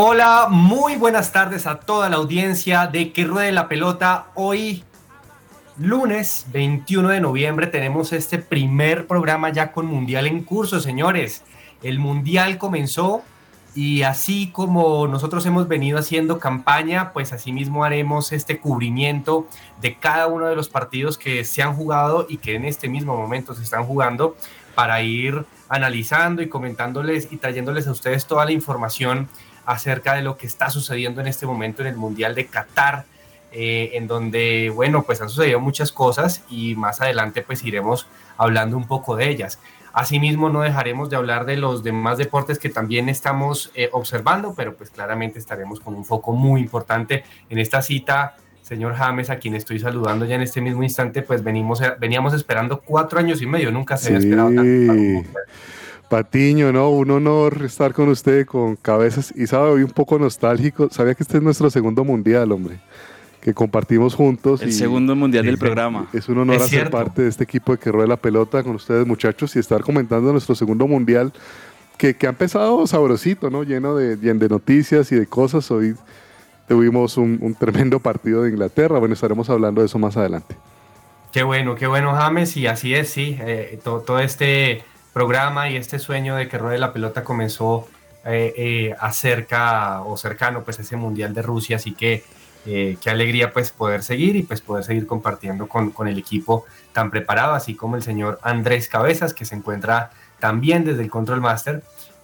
Hola, muy buenas tardes a toda la audiencia de Que Ruede la Pelota. Hoy, lunes 21 de noviembre, tenemos este primer programa ya con Mundial en curso, señores. El Mundial comenzó y así como nosotros hemos venido haciendo campaña, pues asimismo haremos este cubrimiento de cada uno de los partidos que se han jugado y que en este mismo momento se están jugando para ir analizando y comentándoles y trayéndoles a ustedes toda la información acerca de lo que está sucediendo en este momento en el Mundial de Qatar, eh, en donde, bueno, pues han sucedido muchas cosas y más adelante pues iremos hablando un poco de ellas. Asimismo, no dejaremos de hablar de los demás deportes que también estamos eh, observando, pero pues claramente estaremos con un foco muy importante en esta cita. Señor James, a quien estoy saludando ya en este mismo instante, pues venimos, veníamos esperando cuatro años y medio, nunca se había esperado tanto. Patiño, ¿no? Un honor estar con usted, con cabezas. Y sabe, hoy un poco nostálgico. Sabía que este es nuestro segundo mundial, hombre. Que compartimos juntos. El y segundo mundial del programa. Es un honor Es hacer parte de este equipo de que rueda la pelota con ustedes, muchachos, y estar comentando nuestro segundo mundial. Que, que ha empezado sabrosito, ¿no? Lleno de, de noticias y de cosas. Hoy tuvimos un, un tremendo partido de Inglaterra. Bueno, estaremos hablando de eso más adelante. Qué bueno, qué bueno, James, y así es, sí. eh, to- todo este programa y este sueño de que Ruede la Pelota comenzó eh, eh, acerca o cercano pues ese Mundial de Rusia, así que eh, qué alegría pues poder seguir y pues poder seguir compartiendo con, con el equipo tan preparado, así como el señor Andrés Cabezas, que se encuentra también desde el Control Master.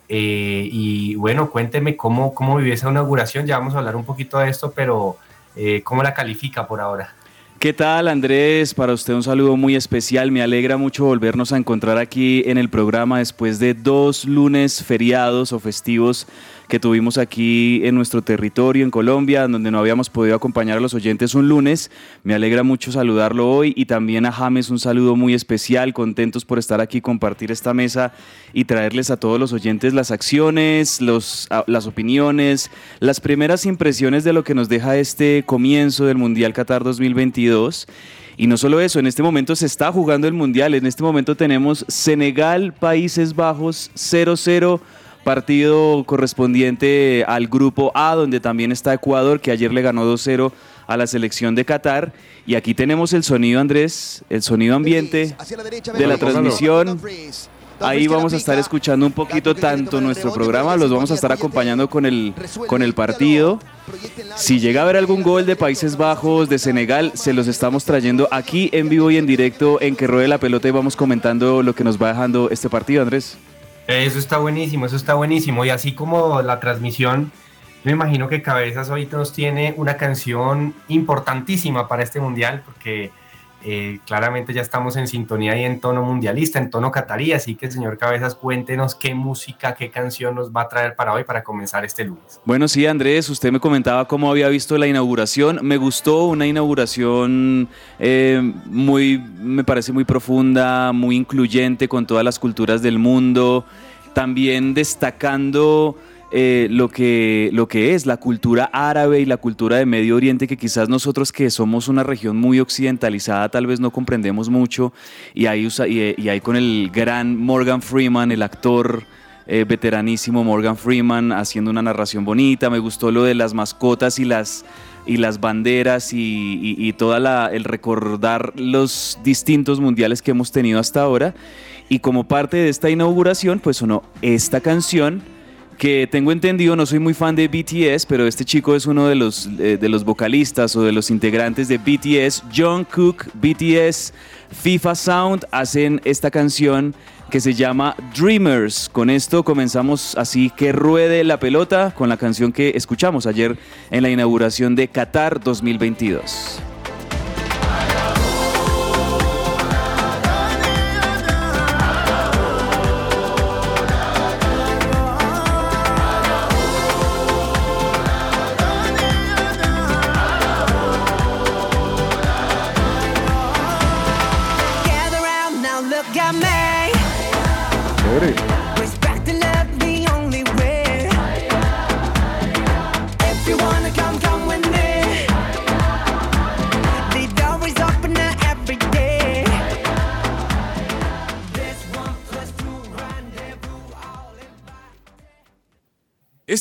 Eh, y bueno, cuénteme cómo, cómo vivió esa inauguración, ya vamos a hablar un poquito de esto, pero eh, ¿cómo la califica por ahora? ¿Qué tal Andrés? Para usted un saludo muy especial. Me alegra mucho volvernos a encontrar aquí en el programa después de dos lunes feriados o festivos que tuvimos aquí en nuestro territorio, en Colombia, donde no habíamos podido acompañar a los oyentes un lunes. Me alegra mucho saludarlo hoy y también a James un saludo muy especial. Contentos por estar aquí, compartir esta mesa y traerles a todos los oyentes las acciones, los, las opiniones, las primeras impresiones de lo que nos deja este comienzo del Mundial Qatar 2022. Y no solo eso, en este momento se está jugando el Mundial. En este momento tenemos Senegal, Países Bajos 0-0. Partido correspondiente al grupo A, donde también está Ecuador, que ayer le ganó 2-0 a la selección de Qatar. Y aquí tenemos el sonido, Andrés, el sonido ambiente de la transmisión. Ahí vamos a estar escuchando un poquito tanto nuestro programa, los vamos a estar acompañando con el, con el partido. Si llega a haber algún gol de Países Bajos, de Senegal, se los estamos trayendo aquí en vivo y en directo en que ruede la pelota y vamos comentando lo que nos va dejando este partido, Andrés. Eso está buenísimo, eso está buenísimo. Y así como la transmisión, me imagino que Cabezas hoy nos tiene una canción importantísima para este mundial, porque eh, claramente ya estamos en sintonía y en tono mundialista, en tono catarí. Así que, señor Cabezas, cuéntenos qué música, qué canción nos va a traer para hoy para comenzar este lunes. Bueno, sí, Andrés, usted me comentaba cómo había visto la inauguración. Me gustó una inauguración eh, muy, me parece muy profunda, muy incluyente con todas las culturas del mundo. También destacando eh, lo, que, lo que es la cultura árabe y la cultura de Medio Oriente, que quizás nosotros que somos una región muy occidentalizada tal vez no comprendemos mucho. Y ahí, usa- y, y ahí con el gran Morgan Freeman, el actor eh, veteranísimo Morgan Freeman haciendo una narración bonita. Me gustó lo de las mascotas y las, y las banderas y, y, y toda la, el recordar los distintos mundiales que hemos tenido hasta ahora. Y como parte de esta inauguración, pues sonó esta canción que tengo entendido, no soy muy fan de BTS, pero este chico es uno de los, eh, de los vocalistas o de los integrantes de BTS. John Cook, BTS, FIFA Sound hacen esta canción que se llama Dreamers. Con esto comenzamos así que ruede la pelota con la canción que escuchamos ayer en la inauguración de Qatar 2022.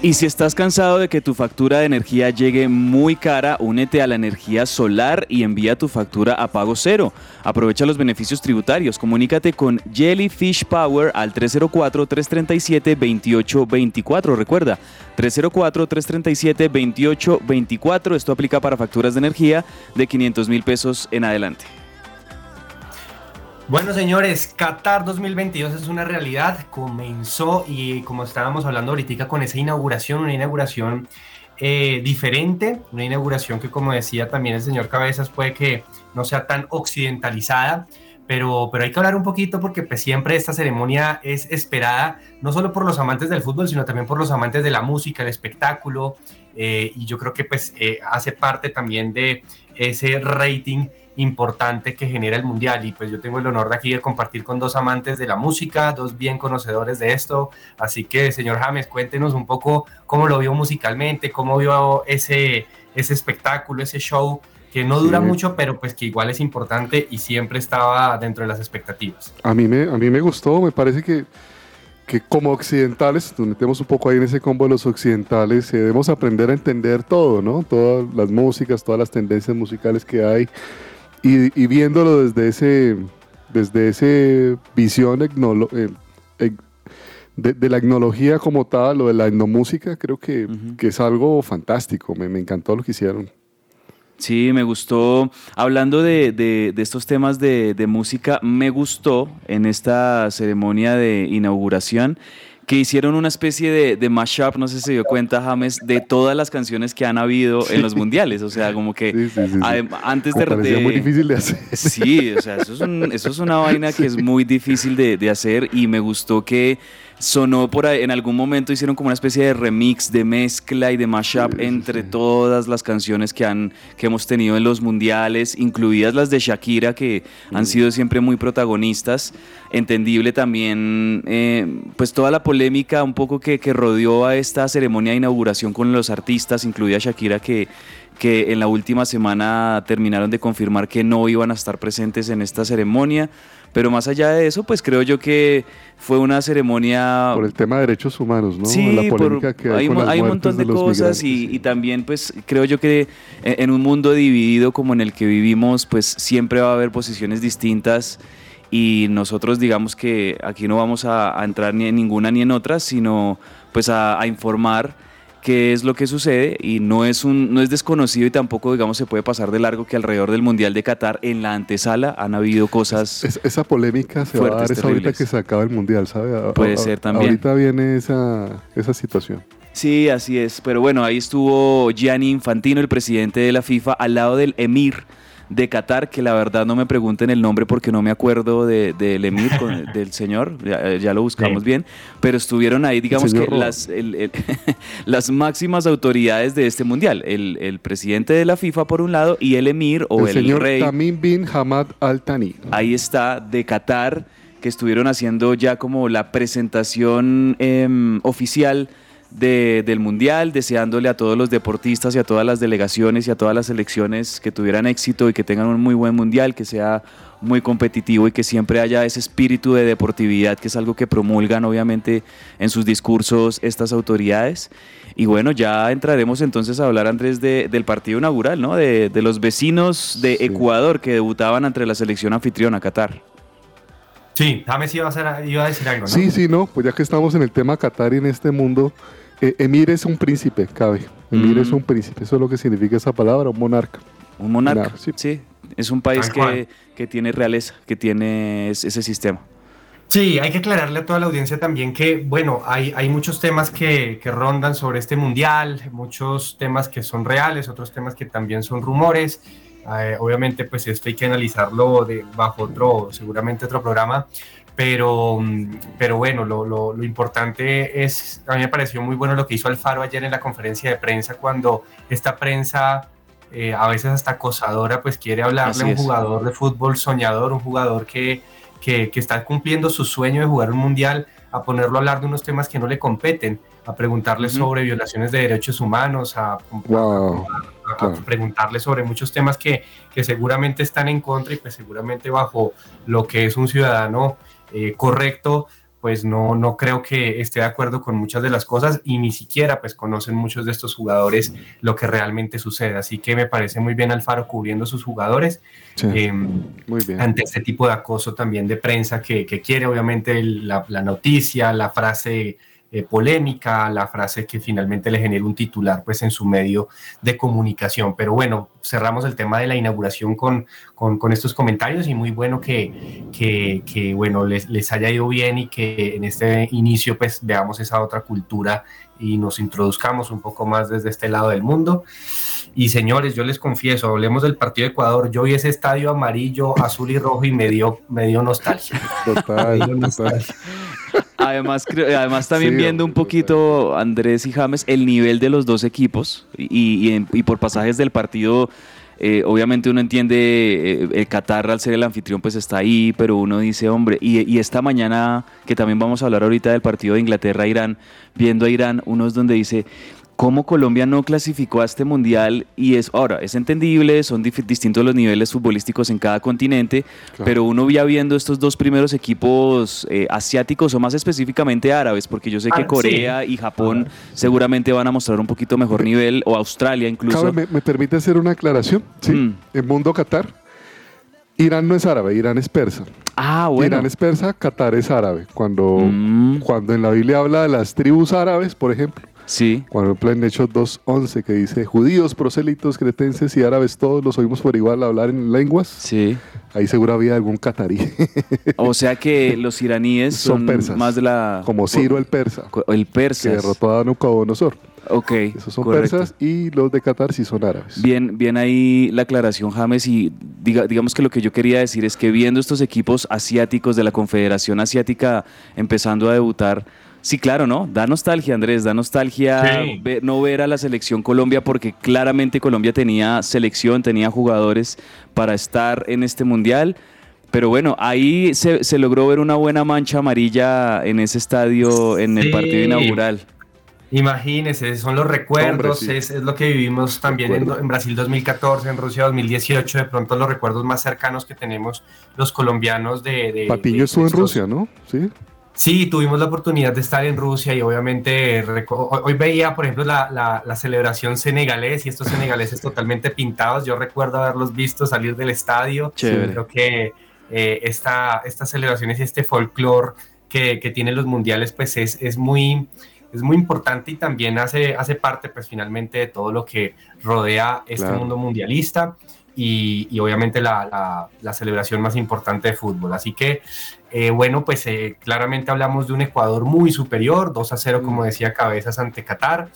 Y si estás cansado de que tu factura de energía llegue muy cara, únete a la energía solar y envía tu factura a pago cero. Aprovecha los beneficios tributarios. Comunícate con Jellyfish Power al 304-337-2824. Recuerda, 304-337-2824. Esto aplica para facturas de energía de 500 mil pesos en adelante. Bueno, señores, Qatar 2022 es una realidad. Comenzó y como estábamos hablando ahorita con esa inauguración, una inauguración eh, diferente, una inauguración que como decía también el señor Cabezas puede que no sea tan occidentalizada, pero, pero hay que hablar un poquito porque pues, siempre esta ceremonia es esperada no solo por los amantes del fútbol, sino también por los amantes de la música, el espectáculo, eh, y yo creo que pues eh, hace parte también de ese rating importante que genera el mundial. Y pues yo tengo el honor de aquí de compartir con dos amantes de la música, dos bien conocedores de esto, así que señor James, cuéntenos un poco cómo lo vio musicalmente, cómo vio ese, ese espectáculo, ese show que no dura mucho, pero pues que igual es importante y siempre estaba dentro de las expectativas. A mí me, a mí me gustó, me parece que, que como occidentales, nos metemos un poco ahí en ese combo de los occidentales, eh, debemos aprender a entender todo, ¿no? Todas las músicas, todas las tendencias musicales que hay y, viéndolo desde ese desde ese visión eh, de, la etnología como tal, o de la etnomúsica, creo que, que es algo fantástico. Me, me, encantó lo que hicieron. Sí, me gustó. Hablando de, de estos temas de, música, me gustó en esta ceremonia de inauguración que hicieron una especie de, de, mashup, no sé si se dio cuenta James, de todas las canciones que han habido en los mundiales. O sea, como que antes de, de... muy difícil de hacer. Sí, o sea, eso es, un, eso es una vaina que es muy difícil de, de hacer y me gustó que sonó por ahí, en algún momento hicieron como una especie de remix, de mezcla y de mashup entre todas las canciones que, han, que hemos tenido en los mundiales, incluidas las de Shakira, que han sido siempre muy protagonistas. Entendible también, eh, pues toda la polémica un poco que, que rodeó a esta ceremonia de inauguración con los artistas, incluida Shakira, que que en la última semana terminaron de confirmar que no iban a estar presentes en esta ceremonia. Pero más allá de eso, pues creo yo que fue una ceremonia... Por el tema de derechos humanos, ¿no? Sí, la polémica que hay, hay, un montón de, cosas y, y, también pues creo yo que en un mundo dividido como en el que vivimos, pues siempre va a haber posiciones distintas y nosotros digamos que aquí no vamos a, entrar ni en ninguna ni en otra, sino pues a, a informar qué es lo que sucede y no es, un, no es desconocido y tampoco, digamos, se puede pasar de largo que alrededor del Mundial de Qatar, en la antesala, han habido cosas. esa polémica se va a dar ahorita que se acaba el Mundial, ¿sabe? Puede ser también. Ahorita viene esa, esa situación. Sí, así es. Pero bueno, ahí estuvo Gianni Infantino, el presidente de la FIFA, al lado del Emir de Qatar, que la verdad no me pregunten el nombre porque no me acuerdo del de, emir, del señor, ya, lo buscamos bien, pero estuvieron ahí, digamos que las, las máximas autoridades de este mundial, el, presidente de la FIFA por un lado y el emir o el, señor rey. Tamim bin Hamad Al Thani. Ahí está, de Qatar, que estuvieron haciendo ya como la presentación em, oficial del Mundial, deseándole a todos los deportistas y a todas las delegaciones y a todas las selecciones que tuvieran éxito y que tengan un muy buen Mundial, que sea muy competitivo y que siempre haya ese espíritu de deportividad, que es algo que promulgan obviamente en sus discursos estas autoridades. Y bueno, ya entraremos entonces a hablar, Andrés, del partido inaugural, ¿no? De, los vecinos de Ecuador que debutaban entre la selección anfitriona, Qatar. Sí, James iba a, iba a decir algo, ¿no? Sí, sí, no, pues ya que estamos en el tema Qatar y en este mundo, eh, emir es un príncipe, cabe. Emir es mm. un príncipe, eso es lo que significa esa palabra, un monarca. Un monarca, sí. Es un país que, que, tiene realeza, que tiene ese sistema. Sí, hay que aclararle a toda la audiencia también que, bueno, hay, hay muchos temas que, que, rondan sobre este mundial, muchos temas que son reales, otros temas que también son rumores. Eh, obviamente, pues esto hay que analizarlo de, bajo otro, seguramente otro programa, pero, pero bueno, lo, lo, importante es, a mí me pareció muy bueno lo que hizo Alfaro ayer en la conferencia de prensa cuando esta prensa eh, a veces hasta acosadora pues quiere hablarle a un jugador de fútbol soñador, un jugador que, que, que, está cumpliendo su sueño de jugar un mundial a ponerlo a hablar de unos temas que no le competen, a preguntarle sobre violaciones de derechos humanos, a, Wow. a Claro. preguntarle sobre muchos temas que, que seguramente están en contra y pues seguramente bajo lo que es un ciudadano eh, correcto, pues no, no creo que esté de acuerdo con muchas de las cosas y ni siquiera pues conocen muchos de estos jugadores lo que realmente sucede. Así que me parece muy bien Alfaro cubriendo sus jugadores Sí, eh, muy bien. ante este tipo de acoso también de prensa que, que quiere obviamente el- la, la noticia, la frase eh, polémica, la frase que finalmente le genera un titular pues en su medio de comunicación. Pero bueno, cerramos el tema de la inauguración con, con, con estos comentarios y muy bueno que, que, que, bueno, les, les haya ido bien y que en este inicio pues veamos esa otra cultura y nos introduzcamos un poco más desde este lado del mundo. Y señores, yo les confieso, hablemos del partido de Ecuador. Yo vi ese estadio amarillo, azul y rojo y me dio, me dio nostalgia. Total, Me dio total. nostalgia. Además, creo- además también Sí, viendo un poquito, Andrés y James, el nivel de los dos equipos y, y en- y por pasajes del partido, eh, obviamente uno entiende, eh, el Qatar al ser el anfitrión pues está ahí, pero uno dice, hombre, y, y esta mañana, que también vamos a hablar ahorita del partido de Inglaterra-Irán, viendo a Irán, uno es donde dice... ¿Cómo Colombia no clasificó a este mundial? Y es, ahora, es entendible, son distintos los niveles futbolísticos en cada continente, Claro. pero uno ya viendo estos dos primeros equipos eh, asiáticos o más específicamente árabes, porque yo sé que Ah, Corea y Japón seguramente van a mostrar un poquito mejor nivel, o Australia incluso. Cabe, me, me permite hacer una aclaración? Sí. Mm. En mundo Qatar, Irán no es árabe, Irán es persa. Ah, bueno. Irán es persa, Qatar es árabe. Cuando, Mm, cuando en la Biblia habla de las tribus árabes, por ejemplo, sí. cuando habla en Hechos 2.11 que dice judíos, prosélitos, cretenses y árabes, todos los oímos por igual hablar en lenguas, Sí. ahí seguro había algún catarí, O sea que los iraníes Son son, persas. más de la... como Ciro el persa, El persa. que derrotó a Nabucodonosor. Ok. Esos son correcto. persas y los de Qatar sí son árabes. Bien, bien ahí la aclaración, James, y diga- digamos que lo que yo quería decir es que viendo estos equipos asiáticos de la Confederación Asiática empezando a debutar, sí, claro, ¿no? Da nostalgia, Andrés, da nostalgia Sí. ve- no ver a la selección Colombia porque claramente Colombia tenía selección, tenía jugadores para estar en este mundial. Pero bueno, ahí se, se logró ver una buena mancha amarilla en ese estadio en el partido inaugural. Imagínense, son los recuerdos, Hombre, sí. es, es lo que vivimos también en, Brasil 2014, en Rusia 2018, de pronto los recuerdos más cercanos que tenemos los colombianos de... de Patiño de estuvo en estos- Rusia, ¿no? Sí. Sí, tuvimos la oportunidad de estar en Rusia y obviamente hoy veía, por ejemplo, la, la- la celebración senegalés y estos senegaleses totalmente pintados. Yo recuerdo haberlos visto salir del estadio. Chévere. Creo que eh, esta, estas celebraciones y este folclore que, que tienen los mundiales, pues es, es muy es muy importante y también hace, hace parte, pues finalmente, de todo lo que rodea este Claro. mundo mundialista y, y obviamente la, la- la celebración más importante de fútbol. Así que, eh, bueno, pues eh, claramente hablamos de un Ecuador muy superior, 2 a 0, como decía Cabezas, ante Qatar.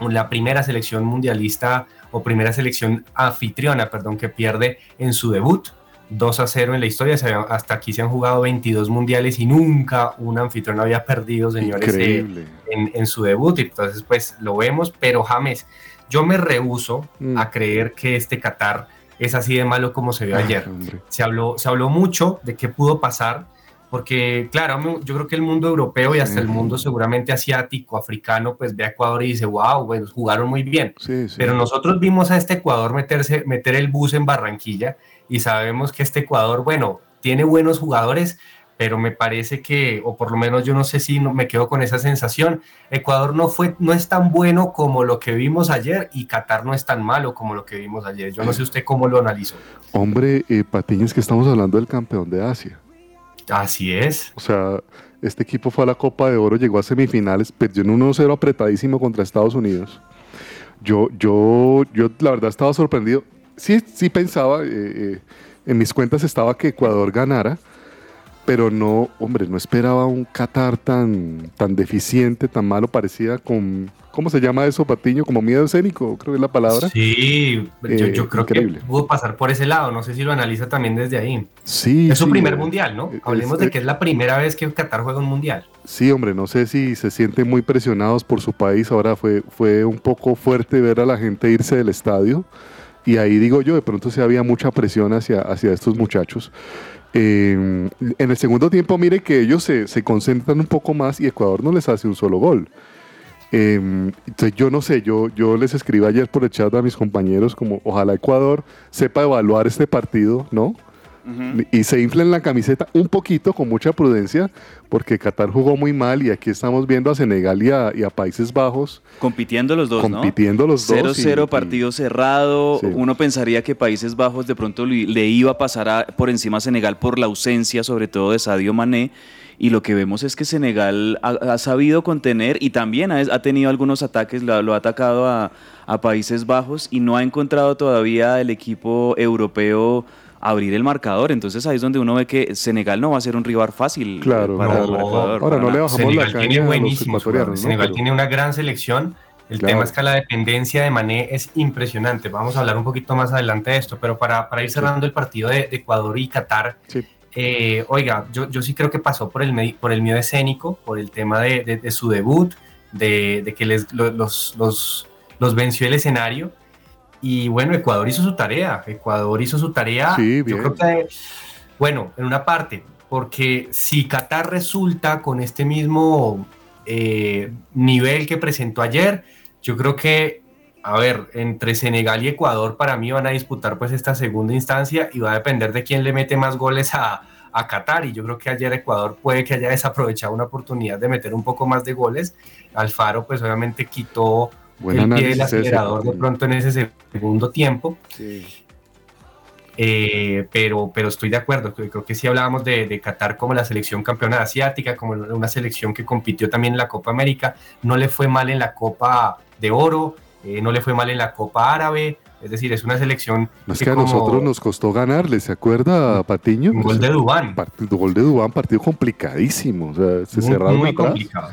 La primera selección mundialista o primera selección anfitriona, perdón, que pierde en su debut. 2 a 0 en la historia. Hasta aquí se han jugado 22 mundiales y nunca un anfitrión había perdido, señores, eh, en, en su debut. y Entonces, pues lo vemos. Pero James, yo me rehuso Mm. a creer que este Qatar es así de malo como se vio Ay, ayer. hombre. Se habló, se habló mucho de qué pudo pasar, porque claro, yo creo que el mundo europeo y hasta Sí. el mundo seguramente asiático, africano, pues ve a Ecuador y dice, wow, bueno, jugaron muy bien. Sí, sí. Pero nosotros vimos a este Ecuador meterse, meter el bus en Barranquilla y sabemos que este Ecuador, bueno, tiene buenos jugadores, pero me parece que, o por lo menos yo no sé si no, me quedo con esa sensación, Ecuador no, fue, no es tan bueno como lo que vimos ayer y Qatar no es tan malo como lo que vimos ayer. Yo no sé usted cómo lo analizó. Hombre, eh, Patiño, es que estamos hablando del campeón de Asia. Así es. O sea, este equipo fue a la Copa de Oro, llegó a semifinales, perdió en 1-0 apretadísimo contra Estados Unidos. Yo, yo, yo la verdad estaba sorprendido. Sí, sí pensaba, eh, eh, en mis cuentas estaba que Ecuador ganara, pero no, hombre, no esperaba un Qatar tan, tan deficiente, tan malo, parecía con, ¿cómo se llama eso, Patiño? Como miedo escénico, creo que es la palabra. Sí, yo, Eh, yo creo increíble. que pudo pasar por ese lado. No sé si lo analiza también desde ahí. Sí, Es su sí, primer eh, mundial, ¿no? es- Hablemos eh, de que es la primera vez que Qatar juega un mundial. Sí, hombre, no sé si se sienten muy presionados por su país. Ahora fue, fue un poco fuerte ver a la gente irse del estadio. Y ahí digo yo, de pronto sí había mucha presión hacia, hacia estos muchachos. Eh, en el segundo tiempo, mire que ellos se, se concentran un poco más y Ecuador no les hace un solo gol. Eh, entonces yo no sé, yo, yo les escribí ayer por el chat a mis compañeros como ojalá Ecuador sepa evaluar este partido, ¿no? Y se inflen la camiseta un poquito con mucha prudencia porque Qatar jugó muy mal y aquí estamos viendo a Senegal y a, y a Países Bajos Compitiendo los dos, compitiendo ¿no? los dos. 0-0 y- partido cerrado. Sí. Uno pensaría que Países Bajos de pronto le, le iba a pasar a- por encima a Senegal por la ausencia, sobre todo de Sadio Mané. Y lo que vemos es que Senegal ha, ha sabido contener y también ha, ha tenido algunos ataques, lo, lo ha atacado a, a Países Bajos y no ha encontrado todavía el equipo europeo abrir el marcador. Entonces ahí es donde uno ve que Senegal no va a ser un rival fácil Claro, para, no. para Ecuador. Ahora para no le bajamos la Senegal caña tiene jugadores. ¿no? Senegal Pero- tiene una gran selección. El Claro. tema es que la dependencia de Mané es impresionante. Vamos a hablar un poquito más adelante de esto, pero para, para ir cerrando el partido de, de Ecuador y Qatar, Sí. eh, oiga, yo, yo sí creo que pasó por el, por el miedo escénico, por el tema de, de- de su debut, de, de que les, lo- los, los, los venció el escenario. Y bueno, Ecuador hizo su tarea. Ecuador hizo su tarea. Sí, yo bien. creo que, bueno, en una parte, porque si Qatar resulta con este mismo eh, nivel que presentó ayer, yo creo que, a ver, entre Senegal y Ecuador para mí van a disputar pues esta segunda instancia y va a depender de quién le mete más goles a, a Qatar. Y yo creo que ayer Ecuador puede que haya desaprovechado una oportunidad de meter un poco más de goles. Alfaro pues obviamente quitó Buen el pie del ese. acelerador de pronto en ese segundo tiempo. Sí. Eh, pero, pero estoy de acuerdo, creo que sí hablábamos de, de Qatar como la selección campeona asiática, como una selección que compitió también en la Copa América, no le fue mal en la Copa de Oro, eh, no le fue mal en la Copa Árabe, es decir, es una selección No es que que a como nosotros nos costó ganarle, ¿se acuerda, Patiño? un gol de Dubán, gol de Dubán, partido complicadísimo. O sea, se muy, cerraron muy atrás. complicado.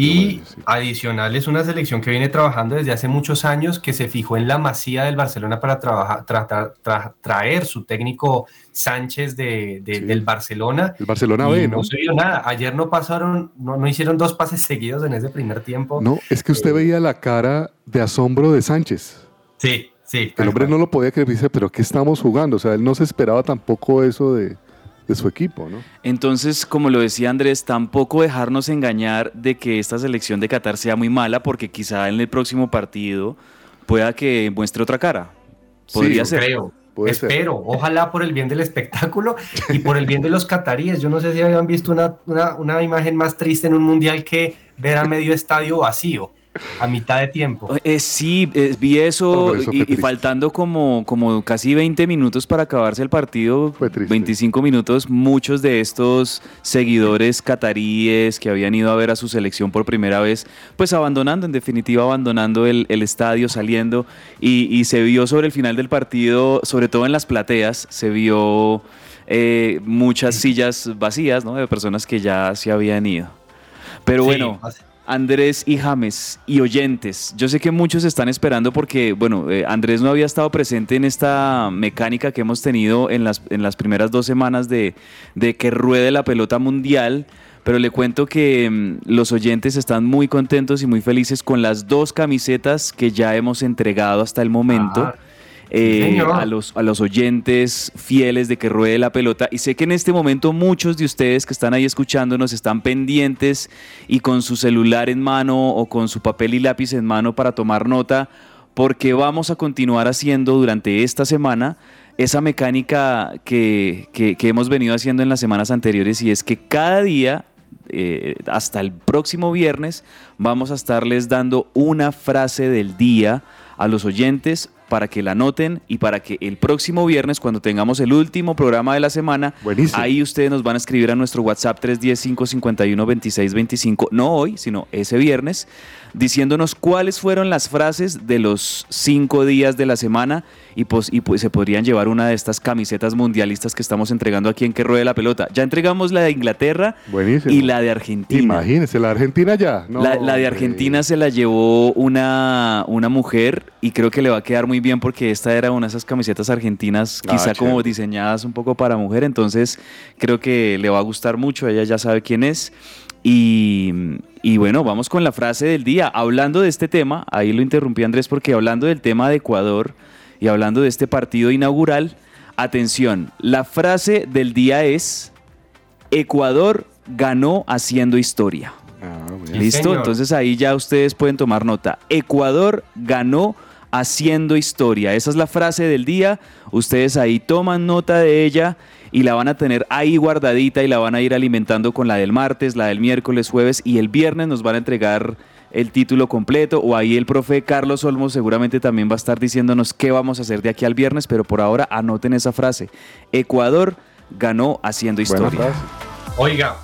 Y adicional es una selección que viene trabajando desde hace muchos años, que se fijó en la masía del Barcelona para trabajar, tra- tra- tra- traer su técnico Sánchez de, de- Sí. del Barcelona. El Barcelona B, ¿no? no se vio nada. Ayer no pasaron, no, no hicieron dos pases seguidos en ese primer tiempo. No, es que usted Eh, veía la cara de asombro de Sánchez. Sí, sí. El hombre no lo podía creer, dice, pero ¿qué estamos jugando? O sea, él no se esperaba tampoco eso de, de su equipo, ¿no? Entonces, como lo decía Andrés, tampoco dejarnos engañar de que esta selección de Qatar sea muy mala, porque quizá en el próximo partido pueda que muestre otra cara. Podría Sí, ser. creo. Puede ser. Espero, ojalá por el bien del espectáculo y por el bien de los cataríes. Yo no sé si habían visto una, una, una imagen más triste en un mundial que ver a medio estadio vacío a mitad de tiempo. Eh, sí, eh, vi eso, eso y- y, faltando como, como casi 20 minutos para acabarse el partido, Fue triste. 25 minutos, muchos de estos seguidores cataríes que habían ido a ver a su selección por primera vez, pues abandonando, en definitiva abandonando el, el estadio, saliendo, y, y se vio sobre el final del partido, sobre todo en las plateas, se vio eh, muchas sillas vacías, ¿no? De personas que ya se habían ido. Pero Sí, bueno, hace- Andrés y James y oyentes, yo sé que muchos están esperando porque, bueno, eh, Andrés no había estado presente en esta mecánica que hemos tenido en las, en las primeras dos semanas de, de que ruede la pelota mundial, pero le cuento que mm, los oyentes están muy contentos y muy felices con las dos camisetas que ya hemos entregado hasta el momento. Ah, eh, a, los, a los oyentes fieles de que ruede la pelota. Y sé que en este momento muchos de ustedes que están ahí escuchándonos están pendientes y con su celular en mano o con su papel y lápiz en mano para tomar nota, porque vamos a continuar haciendo durante esta semana esa mecánica que, que- que hemos venido haciendo en las semanas anteriores y es que cada día eh, hasta el próximo viernes vamos a estarles dando una frase del día a los oyentes para que la anoten y para que el próximo viernes, cuando tengamos el último programa de la semana, Buenísimo. ahí ustedes nos van a escribir a nuestro WhatsApp 310-551-2625, no hoy, sino ese viernes, diciéndonos cuáles fueron las frases de los cinco días de la semana y pues, y pues se podrían llevar una de estas camisetas mundialistas que estamos entregando aquí en Que Ruede la Pelota. Ya entregamos la de Inglaterra Buenísimo. y la de Argentina. Imagínese, la Argentina ya. No, La, la de. Argentina se la llevó una, una mujer y creo que le va a quedar muy bien porque esta era una de esas camisetas argentinas Ah, quizá como diseñadas un poco para mujer, entonces creo que le va a gustar mucho, ella ya sabe quién es. Y, y bueno, vamos con la frase del día. Hablando de este tema, ahí lo interrumpí Andrés porque hablando del tema de Ecuador y hablando de este partido inaugural, Atención, la frase del día es, Ecuador ganó haciendo historia. Ah, bien. ¿Listo? señor. Entonces ahí ya ustedes pueden tomar nota. Ecuador ganó haciendo historia. Esa es la frase del día. Ustedes ahí toman nota de ella y la van a tener ahí guardadita y la van a ir alimentando con la del martes, la del miércoles, jueves y el viernes nos van a entregar el título completo o ahí el profe Carlos Olmos seguramente también va a estar diciéndonos qué vamos a hacer de aquí al viernes, pero por ahora anoten esa frase. Ecuador ganó haciendo Buena historia. frase. Oiga,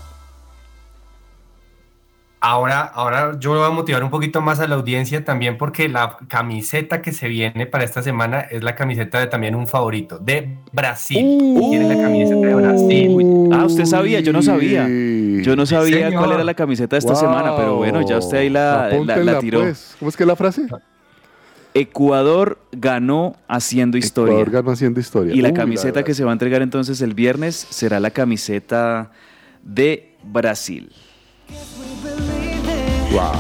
ahora, ahora yo voy a motivar un poquito más a la audiencia también porque la camiseta que se viene para esta semana es la camiseta de también un favorito, de Brasil. Tiene la camiseta de Brasil. Uy, ah, usted sabía, yo no sabía. Yo no sabía señor. cuál era la camiseta de esta Wow. semana, pero bueno, ya usted ahí la, la- la Apúntenla, tiró. pues. ¿Cómo es que es la frase? Ecuador ganó haciendo historia. Ecuador ganó haciendo historia. Y la Uy, camiseta que se va a entregar entonces el viernes será la camiseta de Brasil. Wow.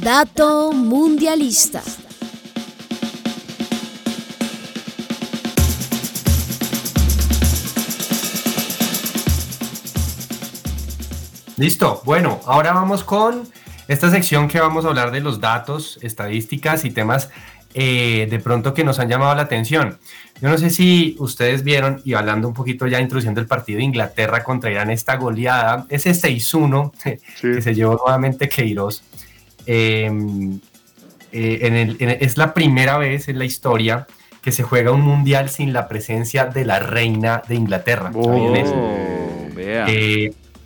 Dato mundialista. Listo. Bueno, ahora vamos con esta sección que vamos a hablar de los datos, estadísticas y temas eh, de pronto que nos han llamado la atención. Yo no sé si ustedes vieron, y hablando un poquito ya introduciendo el partido de Inglaterra contra Irán, esta goleada, ese 6-1 Sí. que se llevó nuevamente Queiroz. eh, eh, en el- en- es la primera vez en la historia que se juega un mundial sin la presencia de la reina de Inglaterra. Oh.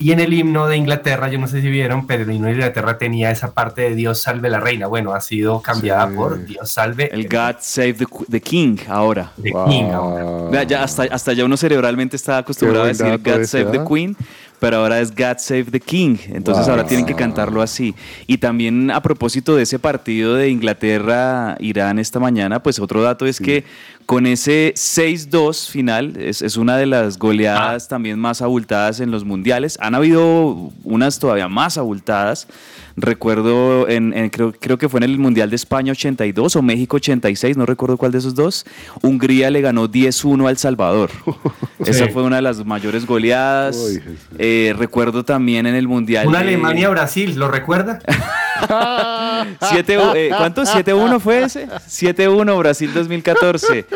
Eh, y en el himno de Inglaterra, yo no sé si vieron, pero el himno de Inglaterra tenía esa parte de Dios salve la reina. Bueno, ha sido cambiada Sí. por Dios salve el God Save the, the King ahora. Wow. King ahora. Ya hasta, hasta ya uno cerebralmente está acostumbrado a decir God ese, Save the ¿ah? Queen, pero ahora es God Save the King. Entonces Wow. ahora tienen que cantarlo así. Y también a propósito de ese partido de Inglaterra-Irán esta mañana, pues otro dato es que con ese 6-2 final, es, es una de las goleadas también más abultadas en los mundiales. Han habido unas todavía más abultadas. Recuerdo, en, en- creo, creo que fue en el Mundial de España 82 o México 86, no recuerdo cuál de esos dos. Hungría le ganó 10-1 al Salvador. Esa Sí. fue una de las mayores goleadas. Uy. Eh, recuerdo también en el Mundial. Una de- Alemania-Brasil, ¿lo recuerda? Siete, eh, ¿Cuánto? ¿7-1 fue ese? 7-1 Brasil 2014.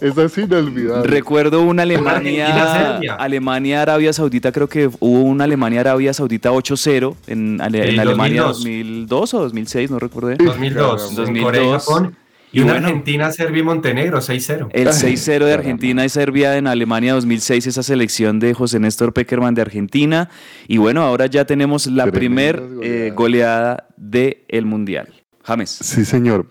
Esa es inolvidable. Recuerdo una Alemania, Argentina-Serbia. Alemania-Arabia Saudita, creo que hubo una Alemania-Arabia Saudita 8-0 en, Ale- en Alemania 2002. 2002 o 2006, no recuerdo. 2002. en 2002. Corea y Japón. Y, Y una bueno. Argentina, Serbia y Montenegro, 6-0. El 6-0 de Argentina y Serbia en Alemania 2006, esa selección de José Néstor Peckerman de Argentina. Y bueno, ahora ya tenemos la Tremendas primer goleadas. eh, goleada del Mundial. James. Sí, señor.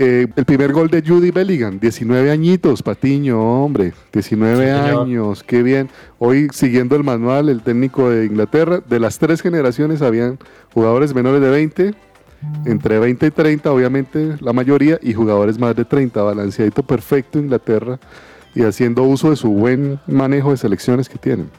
Eh, el primer gol de Judy Bellingham, 19 añitos, Patiño, hombre, 19 Sí, señor. años, qué bien. Hoy, siguiendo el manual, el técnico de Inglaterra, de las tres generaciones habían jugadores menores de 20, entre 20 y 30, obviamente, la mayoría, y jugadores más de 30, balanceadito perfecto Inglaterra, y haciendo uso de su buen manejo de selecciones que tienen.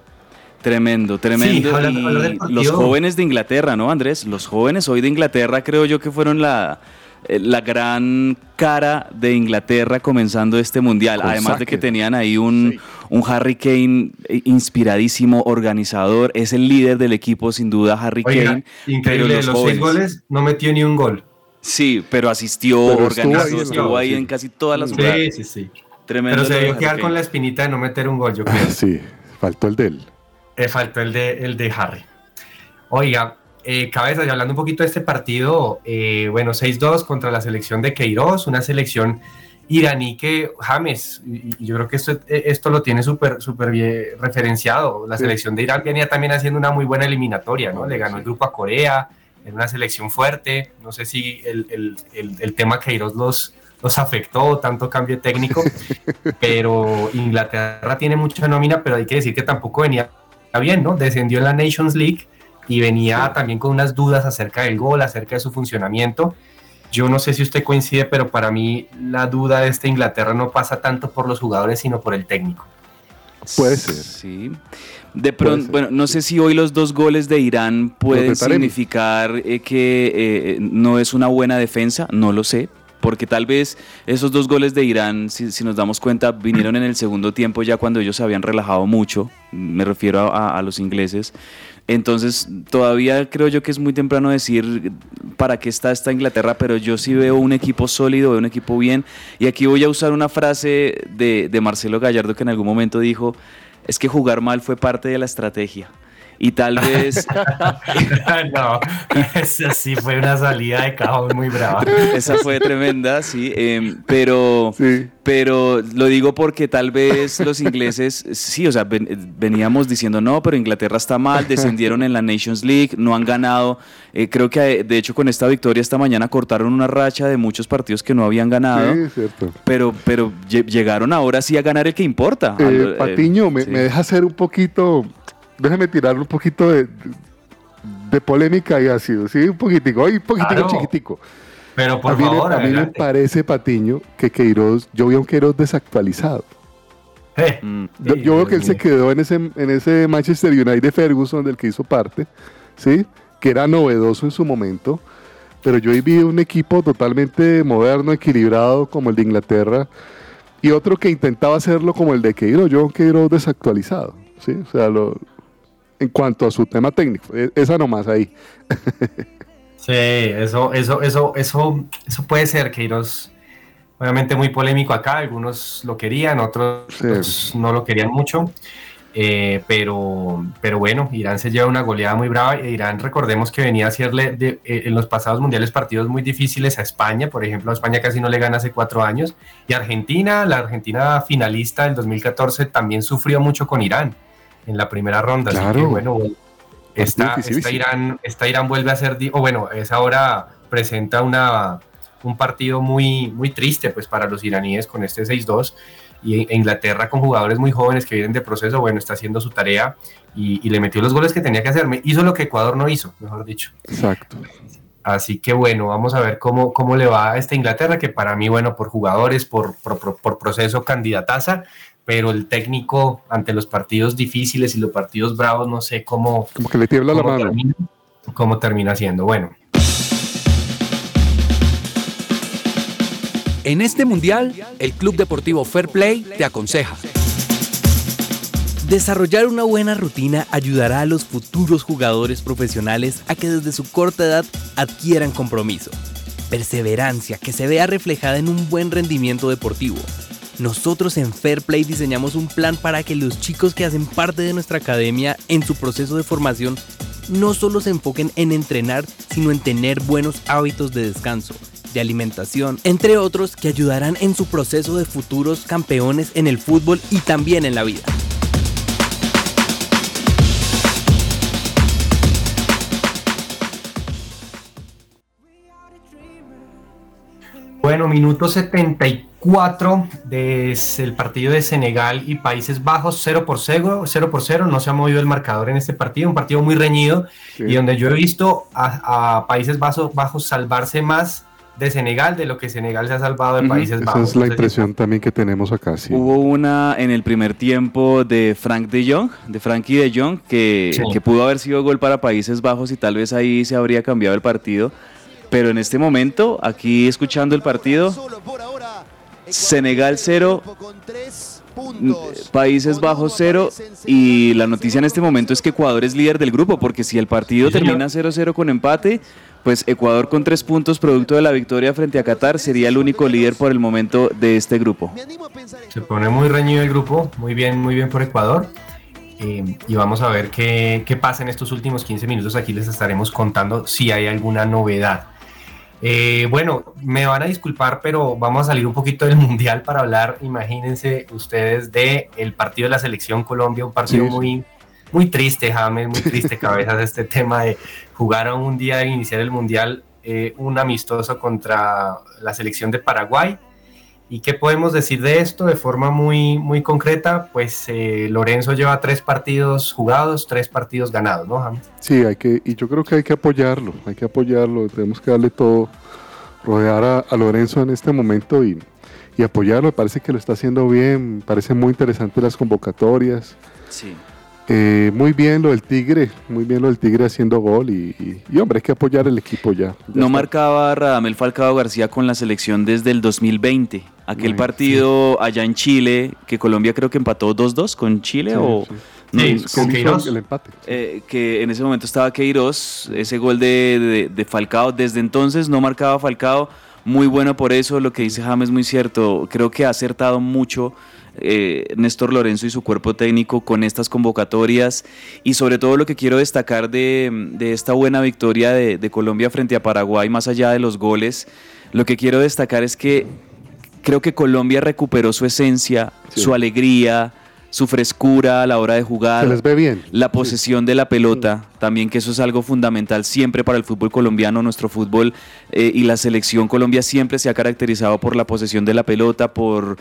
Tremendo, tremendo. Sí, hablando- hablando los jóvenes de Inglaterra, ¿no, Andrés? Los jóvenes hoy de Inglaterra creo yo que fueron la, la gran cara de Inglaterra comenzando este mundial. Con Además de que tenían ahí un, Sí. un Harry Kane eh, inspiradísimo, organizador. Es el líder del equipo, sin duda, Harry Oiga, Kane. increíble, los jóvenes- seis goles no metió ni un gol. Sí, pero asistió, Pero estuvo organizó, ahí estuvo ahí sí. en casi todas las Sí, jugadas. sí, sí. Tremendo Pero se debió quedar Kane. con la espinita de no meter un gol, yo creo. Sí, faltó el de él. Eh, faltó el de, el de Harry. Oiga, eh, cabeza, y hablando un poquito de este partido, eh, bueno, 6-2 contra la selección de Queiroz, una selección iraní que James, y, yo creo que esto, eh, esto lo tiene súper súper bien referenciado. La Sí. selección de Irán venía también haciendo una muy buena eliminatoria, ¿no? Le ganó el grupo a Corea, era una selección fuerte. No sé si el, el, el, el tema Queiroz los, los afectó, tanto cambio técnico, pero Inglaterra tiene mucha nómina, pero hay que decir que tampoco venía bien, ¿no? Descendió en la Nations League y venía también con unas dudas acerca del gol, acerca de su funcionamiento. Yo no sé si usted coincide, pero para mí la duda de esta Inglaterra no pasa tanto por los jugadores, sino por el técnico. Puede ser. Sí. De pronto, bueno, no sé si hoy los dos goles de Irán pueden significar eh, que eh, no es una buena defensa, no lo sé. porque tal vez esos dos goles de Irán, si, si nos damos cuenta, vinieron en el segundo tiempo ya cuando ellos se habían relajado mucho, me refiero a, a los ingleses. Entonces, todavía creo yo que es muy temprano decir para qué está esta Inglaterra, pero yo sí veo un equipo sólido, veo un equipo bien. Y aquí voy a usar una frase de, de Marcelo Gallardo que en algún momento dijo, es que jugar mal fue parte de la estrategia. Y tal vez... no, esa sí fue una salida de cajón muy brava. Esa fue tremenda, sí. eh, pero, Sí. pero lo digo porque tal vez los ingleses, sí, o sea, ven- veníamos diciendo, no, pero Inglaterra está mal, descendieron en la Nations League, no han ganado. Eh, creo que de hecho con esta victoria esta mañana cortaron una racha de muchos partidos que no habían ganado. Sí, cierto. Pero, pero lle- llegaron ahora sí a ganar el que importa. Eh, Al- eh, Patiño, me, sí. me deja hacer un poquito, déjame tirar un poquito de, de polémica y ácido, ¿sí? Un poquitico, ay, un poquitico Claro. chiquitico. Pero por a mí, me- a mí me parece, Patiño, que Queiroz, yo vi a un Queiroz desactualizado. Eh, Mm. Yo, Sí, yo veo que él se quedó en ese, en ese Manchester United de Ferguson del que hizo parte, ¿sí? Que era novedoso en su momento. Pero yo ahí vi un equipo totalmente moderno, equilibrado, como el de Inglaterra, y otro que intentaba hacerlo como el de Queiroz, yo Queiroz desactualizado, ¿sí? O sea, lo- en cuanto a su tema técnico, e- esa nomás ahí. Sí, eso, eso, eso, eso, eso puede ser, Queiroz. Obviamente muy polémico acá, algunos lo querían, otros Sí. no lo querían mucho. Eh, pero, pero bueno, Irán se lleva una goleada muy brava. e Irán, recordemos que venía a hacerle de- eh, en los pasados mundiales partidos muy difíciles a España. Por ejemplo, a España casi no le gana hace cuatro años. Y Argentina, la Argentina finalista del 2014, también sufrió mucho con Irán en la primera ronda. Así Claro. que bueno, esta, Irán, esta Irán vuelve a ser, o bueno, es ahora presenta una, un partido muy, muy triste pues para los iraníes con este 6-2 y e Inglaterra con jugadores muy jóvenes que vienen de proceso, bueno, está haciendo su tarea y, y le metió los goles que tenía que hacerme. Hizo lo que Ecuador no hizo, mejor dicho. Exacto. Así que bueno, vamos a ver cómo, cómo le va a esta Inglaterra, que para mí, bueno, por jugadores, por- por proceso, candidataza, pero el técnico ante los partidos difíciles y los partidos bravos, no sé cómo, Como que le tiembla la cómo mano. termina, cómo termina siendo. Bueno, En este mundial, el Club Deportivo Fair Play te aconseja. Desarrollar una buena rutina ayudará a los futuros jugadores profesionales a que desde su corta edad adquieran compromiso, perseverancia que se vea reflejada en un buen rendimiento deportivo. Nosotros en Fair Play diseñamos un plan para que los chicos que hacen parte de nuestra academia en su proceso de formación no solo se enfoquen en entrenar, sino en tener buenos hábitos de descanso, de alimentación, entre otros que ayudarán en su proceso de futuros campeones en el fútbol y también en la vida. Bueno, minuto 74 del partido de Senegal y Países Bajos, 0 por 0, 0 por 0, no se ha movido el marcador en este partido, un partido muy reñido Sí. y donde yo he visto a, a Países Bajos, Bajos salvarse más de Senegal de lo que Senegal se ha salvado de Países Esa Bajos. es la No sé si- impresión también que tenemos acá, sí. Hubo una en el primer tiempo de Frank de Jong, de Frankie de Jong, que, Sí. que pudo haber sido gol para Países Bajos y tal vez ahí se habría cambiado el partido. Pero en este momento, aquí escuchando el partido, Senegal 0, Países Bajos 0 y la noticia en este momento es que Ecuador es líder del grupo porque si el partido termina 0-0 con empate, pues Ecuador con tres puntos producto de la victoria frente a Qatar sería el único líder por el momento de este grupo. Se pone muy reñido el grupo, muy bien, muy bien por Ecuador. Eh, y vamos a ver qué, qué pasa en estos últimos 15 minutos. Aquí les estaremos contando si hay alguna novedad. Eh, bueno, me van a disculpar, pero vamos a salir un poquito del Mundial para hablar, imagínense ustedes, de el partido de la Selección Colombia, un partido Sí. muy, muy triste, James, muy triste, cabezas, este tema de jugar a un día de iniciar el Mundial, eh, un amistoso contra la selección de Paraguay. ¿Y qué podemos decir de esto de forma muy, muy concreta? Pues eh, Lorenzo lleva tres partidos jugados, tres partidos ganados, ¿no, James? Sí, hay que, y yo creo que hay que apoyarlo, hay que apoyarlo, tenemos que darle todo, rodear a, a Lorenzo en este momento y, y apoyarlo, me parece que lo está haciendo bien, me parecen muy interesantes las convocatorias. Sí. Eh, muy bien lo del Tigre, muy bien lo del Tigre haciendo gol y, y- y, hombre, hay que apoyar el equipo ya. Ya No está. marcaba Radamel Falcao García con la selección desde el 2020. Aquel Muy, partido allá en Chile, que Colombia creo que empató 2-2 con Chile Sí, o... sí. no, Sí, con Queiroz. el empate. eh, que en ese momento estaba Queiroz, ese gol de, de- de Falcao, desde entonces no marcaba Falcao, muy bueno por eso, lo que dice James muy cierto, creo que ha acertado mucho eh, Néstor Lorenzo y su cuerpo técnico con estas convocatorias y sobre todo lo que quiero destacar de, de esta buena victoria de, de Colombia frente a Paraguay, más allá de los goles, lo que quiero destacar es que creo que Colombia recuperó su esencia, Sí. su alegría, su frescura a la hora de jugar. Se les ve bien. La posesión de la pelota, también que eso es algo fundamental siempre para el fútbol colombiano, nuestro fútbol eh, y la selección Colombia siempre se ha caracterizado por la posesión de la pelota, por,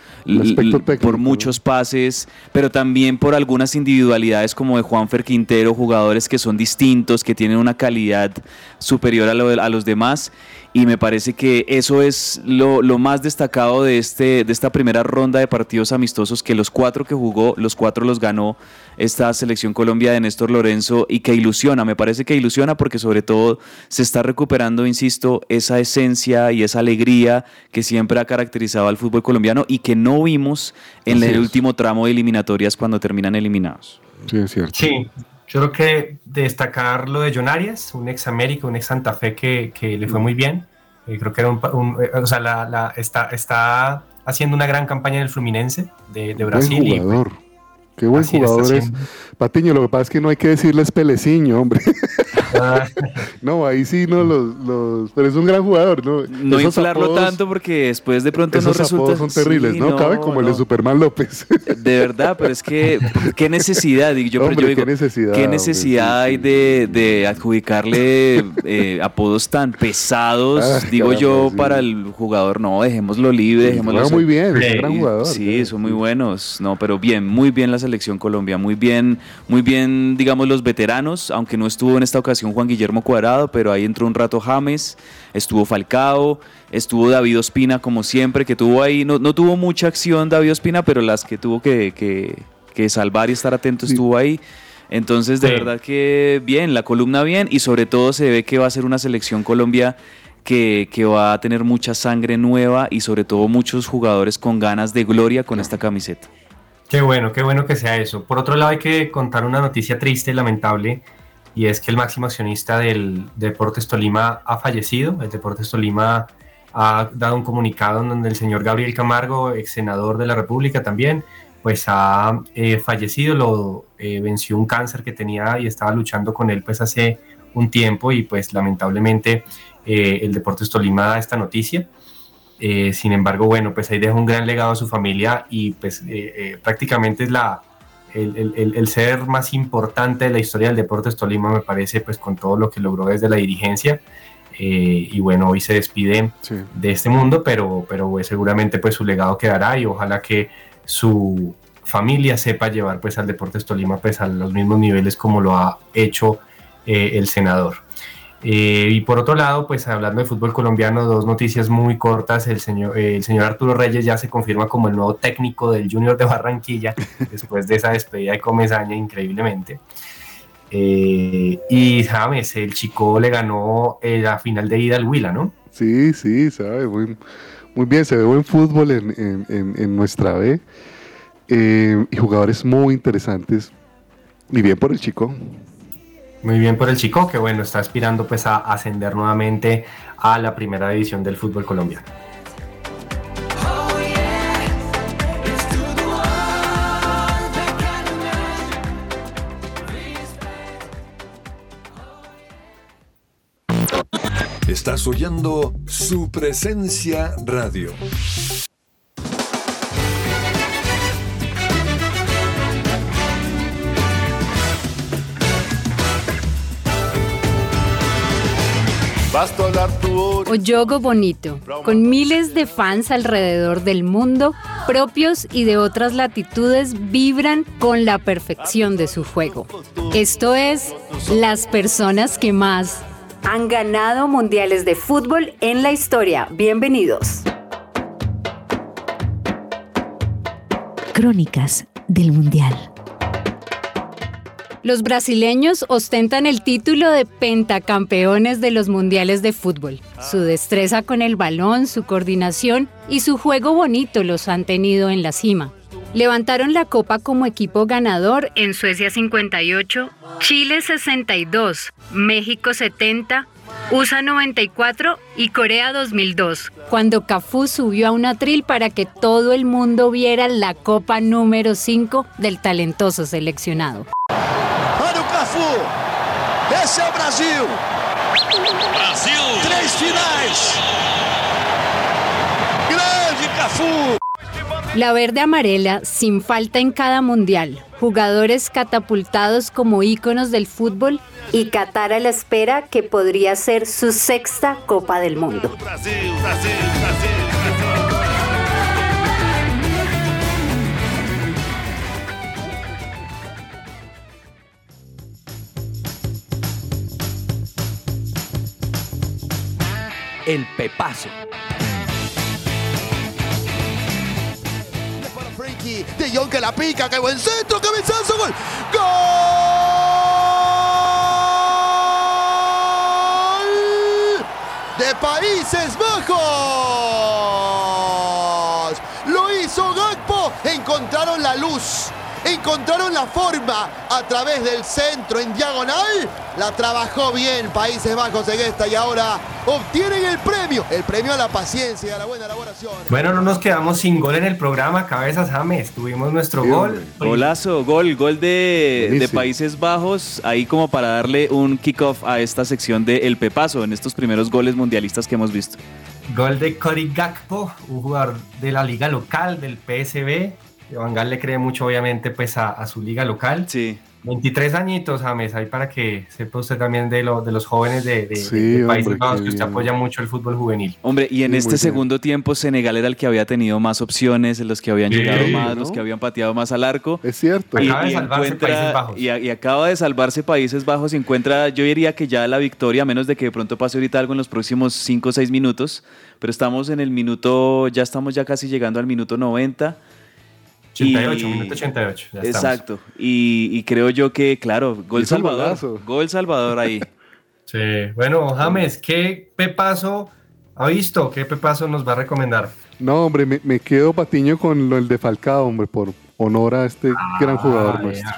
técnico, por muchos pases, pero también por algunas individualidades como de Juanfer Quintero, jugadores que son distintos, que tienen una calidad superior a, lo de- a los demás. Y me parece que eso es lo, lo más destacado de, este, de esta primera ronda de partidos amistosos, que los cuatro que jugó, los cuatro los ganó esta selección Colombia de Néstor Lorenzo y que ilusiona, me parece que ilusiona porque sobre todo se está recuperando, insisto, esa esencia y esa alegría que siempre ha caracterizado al fútbol colombiano y que no vimos en Así el es. último tramo de eliminatorias cuando terminan eliminados. Sí, es cierto. Sí, yo creo que destacar lo de John Arias, un ex América, un ex Santa Fe que, que le fue muy bien. Eh, creo que era un, pa- un- eh, o sea, la, la- está, está haciendo una gran campaña en el Fluminense de, de Brasil. Buen y- jugador. Qué buen Así jugador es. Patiño, lo que pasa es que no hay que decirles peleciño, hombre. No, ahí sí no los, los pero es un gran jugador, ¿no? No Esos inflarlo apodos- tanto porque después de pronto no Esos resulta... apodos son terribles, Sí, ¿no? Cabe como el de no. Superman López. De verdad, pero es que qué necesidad, y yo, pero Hombre, yo digo, qué necesidad, qué necesidad hay sí. de, de adjudicarle eh, apodos tan pesados, Ah, digo yo, sí. para el jugador, no, dejémoslo libre, dejémoslo Juega muy bien, es Sí, un gran jugador. Sí, son muy buenos, no, pero bien, muy bien la selección Colombia, muy bien, muy bien, digamos, los veteranos, aunque no estuvo en esta ocasión Juan Guillermo Cuadrado, pero ahí entró un rato James, estuvo Falcao, estuvo David Ospina, como siempre, que tuvo ahí, no, no tuvo mucha acción David Ospina, pero las que tuvo que, que- que salvar y estar atento Sí. estuvo ahí. Entonces, de Sí. verdad que bien, la columna bien, y sobre todo se ve que va a ser una selección Colombia que, que va a tener mucha sangre nueva y sobre todo muchos jugadores con ganas de gloria con esta camiseta. Qué bueno, qué bueno que sea eso. Por otro lado, hay que contar una noticia triste, lamentable, y es que el máximo accionista del Deportes Tolima ha fallecido. El Deportes Tolima ha dado un comunicado en donde el señor Gabriel Camargo, ex senador de la República también, pues ha eh, fallecido, lo eh, venció un cáncer que tenía y estaba luchando con él pues hace un tiempo y pues lamentablemente eh, el Deportes Tolima da esta noticia. Sin embargo, bueno, pues ahí deja un gran legado a su familia y pues prácticamente es la, el, el- ser más importante de la historia del Deportes Tolima, me parece, pues con todo lo que logró desde la dirigencia. Eh, y bueno, hoy se despide Sí. de este mundo, pero, pero pues, seguramente pues su legado quedará y ojalá que su familia sepa llevar pues al Deportes Tolima pues a los mismos niveles como lo ha hecho eh, el senador. Eh, y por otro lado, pues hablando de fútbol colombiano, dos noticias muy cortas. El señor, eh, el señor Arturo Reyes ya se confirma como el nuevo técnico del Junior de Barranquilla después de esa despedida de Comesaña increíblemente. Eh, y James, el chico le ganó la final de ida al Huila, ¿no? Sí, sí, sabe, muy, muy bien, se ve buen fútbol en, en- en- en nuestra B y jugadores muy interesantes. Y bien por el chico. Muy bien por el chico, que bueno, está aspirando pues a ascender nuevamente a la primera división del fútbol colombiano. Estás oyendo su presencia radio. Oyogo Bonito, con miles de fans alrededor del mundo, propios y de otras latitudes, vibran con la perfección de su juego. Esto es las personas que más han ganado mundiales de fútbol en la historia. Bienvenidos. Crónicas del Mundial. Los brasileños ostentan el título de pentacampeones de los mundiales de fútbol. Su destreza con el balón, su coordinación y su juego bonito los han tenido en la cima. Levantaron la copa como equipo ganador en Suecia 58, Chile 62, México 70, USA 94 y Corea 2002, cuando Cafú subió a un atril para que todo el mundo viera la copa número 5 del talentoso seleccionado. Esse é o Brasil! Brasil! Três finais! Grande Cafu! La verde amarela sin falta en cada mundial, jugadores catapultados como íconos del fútbol y Qatar a la espera que podría ser su sexta Copa del Mundo. Brasil, Brasil, Brasil, El Pepazo. Para Frankie, De Jong que la pica, que buen centro, cabezazo, gol. ¡Gol! De Países Bajos. Lo hizo Gakpo. Encontraron la luz. Encontraron la forma a través del centro en diagonal. La trabajó bien Países Bajos en esta y ahora obtienen el premio. El premio a la paciencia y a la buena elaboración. Bueno, no nos quedamos sin gol en el programa, Cabezas James. Tuvimos nuestro Sí, gol. hombre. Golazo, gol, gol de, de. Países Bajos, ahí como para darle un kickoff a esta sección de El Pepazo, en estos primeros goles mundialistas que hemos visto. Gol de Cory Gakpo, un jugador de la liga local del PSB. Van Gaal le cree mucho, obviamente, pues a, a su liga local. Sí. 23 añitos, James, ahí para que sepa usted también de, lo, de los jóvenes de, de- Sí, de Países hombre, Bajos, que usted apoya mucho el fútbol juvenil. Hombre, y en Sí, este muy bien. segundo tiempo Senegal era el que había tenido más opciones, los que habían Sí, llegado más, ¿no? los que habían pateado más al arco. Es cierto. Acaba de salvarse Países Bajos. y, a- y acaba de salvarse Países Bajos y encuentra, yo diría que ya la victoria, a menos de que de pronto pase ahorita algo en los próximos 5 o 6 minutos, pero estamos en el minuto, ya estamos ya casi llegando al minuto 90. 88, Y- minuto 88. ya estamos. Exacto. Y, y creo yo que, claro, gol Salvador. Gol Salvador ahí. Sí, bueno, James, ¿qué pepazo ha visto? ¿Qué pepazo nos va a recomendar? No, hombre, me, me quedo patiño con lo el de Falcao, hombre, por honor a este gran jugador Ah, nuestro.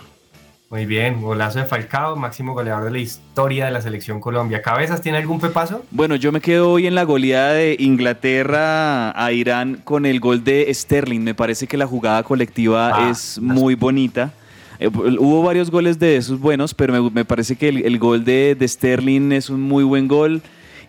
Muy bien, golazo de Falcao, máximo goleador de la historia de la selección Colombia. ¿Cabezas tiene algún pepazo? Bueno, yo me quedo hoy en la goleada de Inglaterra a Irán con el gol de Sterling. Me parece que la jugada colectiva Ah, es muy bonita. Eh, hubo varios goles de esos buenos, pero me, me parece que el, el gol de, de Sterling es un muy buen gol.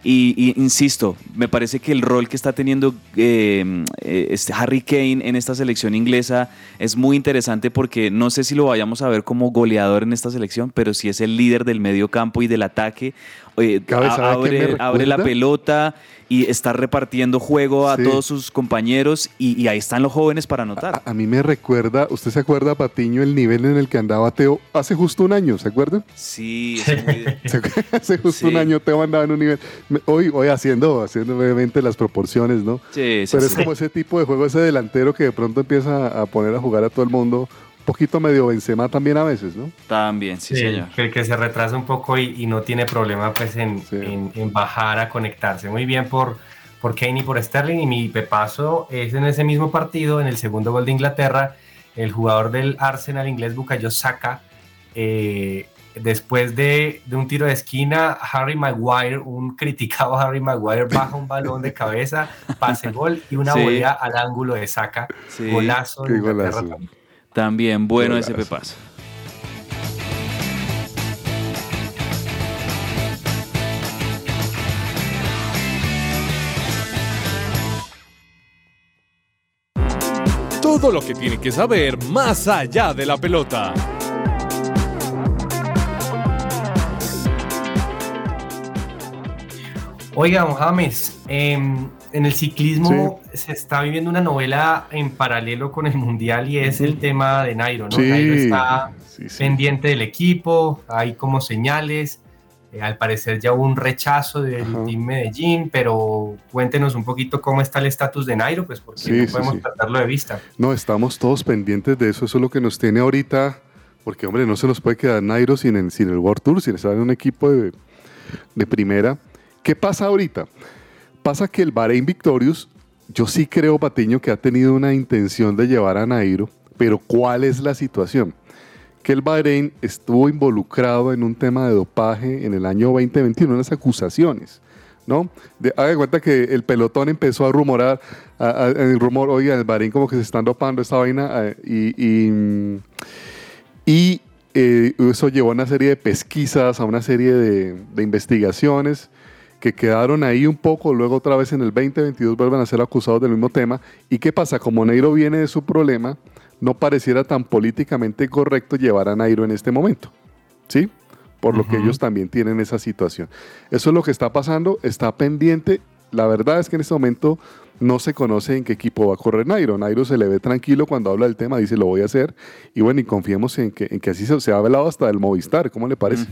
Y, y insisto, me parece que el rol que está teniendo eh, eh, este Harry Kane en esta selección inglesa es muy interesante porque no sé si lo vayamos a ver como goleador en esta selección, pero sí es el líder del medio campo y del ataque. Eh, ¿Cabe a- saber qué me abre, abre la pelota y está repartiendo juego a Sí. todos sus compañeros y, y ahí están los jóvenes para anotar. A, a mí me recuerda, ¿usted se acuerda, Patiño, el nivel en el que andaba Teo hace justo un año? ¿Se acuerda? Sí, hace justo un año Teo andaba en un nivel. Hoy, hoy haciendo, haciendo obviamente las proporciones, ¿no? sí, sí, Pero es sí. como ese tipo de juego, ese delantero que de pronto empieza a poner a jugar a todo el mundo. Poquito medio Benzema también a veces, ¿no? También, sí, señor. Que, que se retrasa un poco y, y no tiene problema pues en, Sí. en- en bajar a conectarse. Muy bien por, por Kane y por Sterling. Y mi pepazo es en ese mismo partido, en el segundo gol de Inglaterra, el jugador del Arsenal inglés Bukayo Saka, eh, después de, de un tiro de esquina, Harry Maguire, un criticado Harry Maguire, baja un balón de cabeza, pase gol y una Sí. volea al ángulo de Saka. Sí. Golazo de Qué Inglaterra golazo. también. También bueno ese pepazo. Todo lo que tiene que saber más allá de la pelota. Oiga, don James, em, en el ciclismo se está viviendo una novela en paralelo con el Mundial y es el tema de Nairo, ¿no? Sí, Nairo está sí, pendiente del equipo, hay como señales, eh, al parecer ya hubo un rechazo del Ajá. Team Medellín, pero cuéntenos un poquito cómo está el estatus de Nairo, pues porque Sí, no podemos sí. perderlo de vista. No, estamos todos pendientes de eso. Eso es lo que nos tiene ahorita Porque, hombre, no se nos puede quedar Nairo sin el, sin el World Tour, sin estar en un equipo de, de primera. ¿Qué pasa ahorita? Pasa que el Bahrein Victorious, yo sí creo, Patiño, que ha tenido una intención de llevar a Nairo, pero ¿cuál es la situación? Que el Bahrein estuvo involucrado en un tema de dopaje en el año 2021, en las acusaciones. ¿no? De, haga cuenta que el pelotón empezó a rumorar, el rumor, oiga, el Bahrein como que se están dopando esta vaina y, y, eh, eso llevó a una serie de pesquisas, a una serie de, investigaciones que quedaron ahí un poco, luego otra vez en el 2022 vuelven a ser acusados del mismo tema. ¿Y qué pasa? Como Neiro viene de su problema, no pareciera tan políticamente correcto llevar a Nairo en este momento. ¿Sí? Por lo que ellos también tienen esa situación. Eso es lo que está pasando, está pendiente. La verdad es que en este momento no se conoce en qué equipo va a correr Nairo. Nairo se le ve tranquilo cuando habla del tema, dice lo voy a hacer. Y bueno, y confiemos en que, en que así se, se, ha hablado hasta del Movistar. ¿Cómo le parece?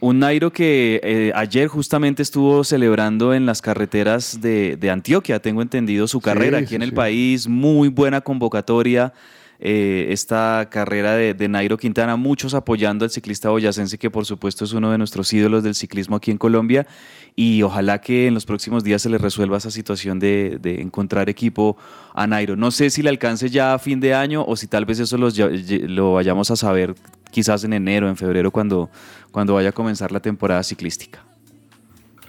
Un Nairo que eh, ayer justamente estuvo celebrando en las carreteras de, de Antioquia, tengo entendido, su carrera sí, aquí sí, en el sí. país. Muy buena convocatoria eh, esta carrera de, de, Nairo Quintana, muchos apoyando al ciclista boyacense que por supuesto es uno de nuestros ídolos del ciclismo aquí en Colombia y ojalá que en los próximos días se le resuelva esa situación de, de encontrar equipo a Nairo. No sé si le alcance ya a fin de año o si tal vez eso lo vayamos a saber quizás en enero, en febrero, cuando, cuando vaya a comenzar la temporada ciclística.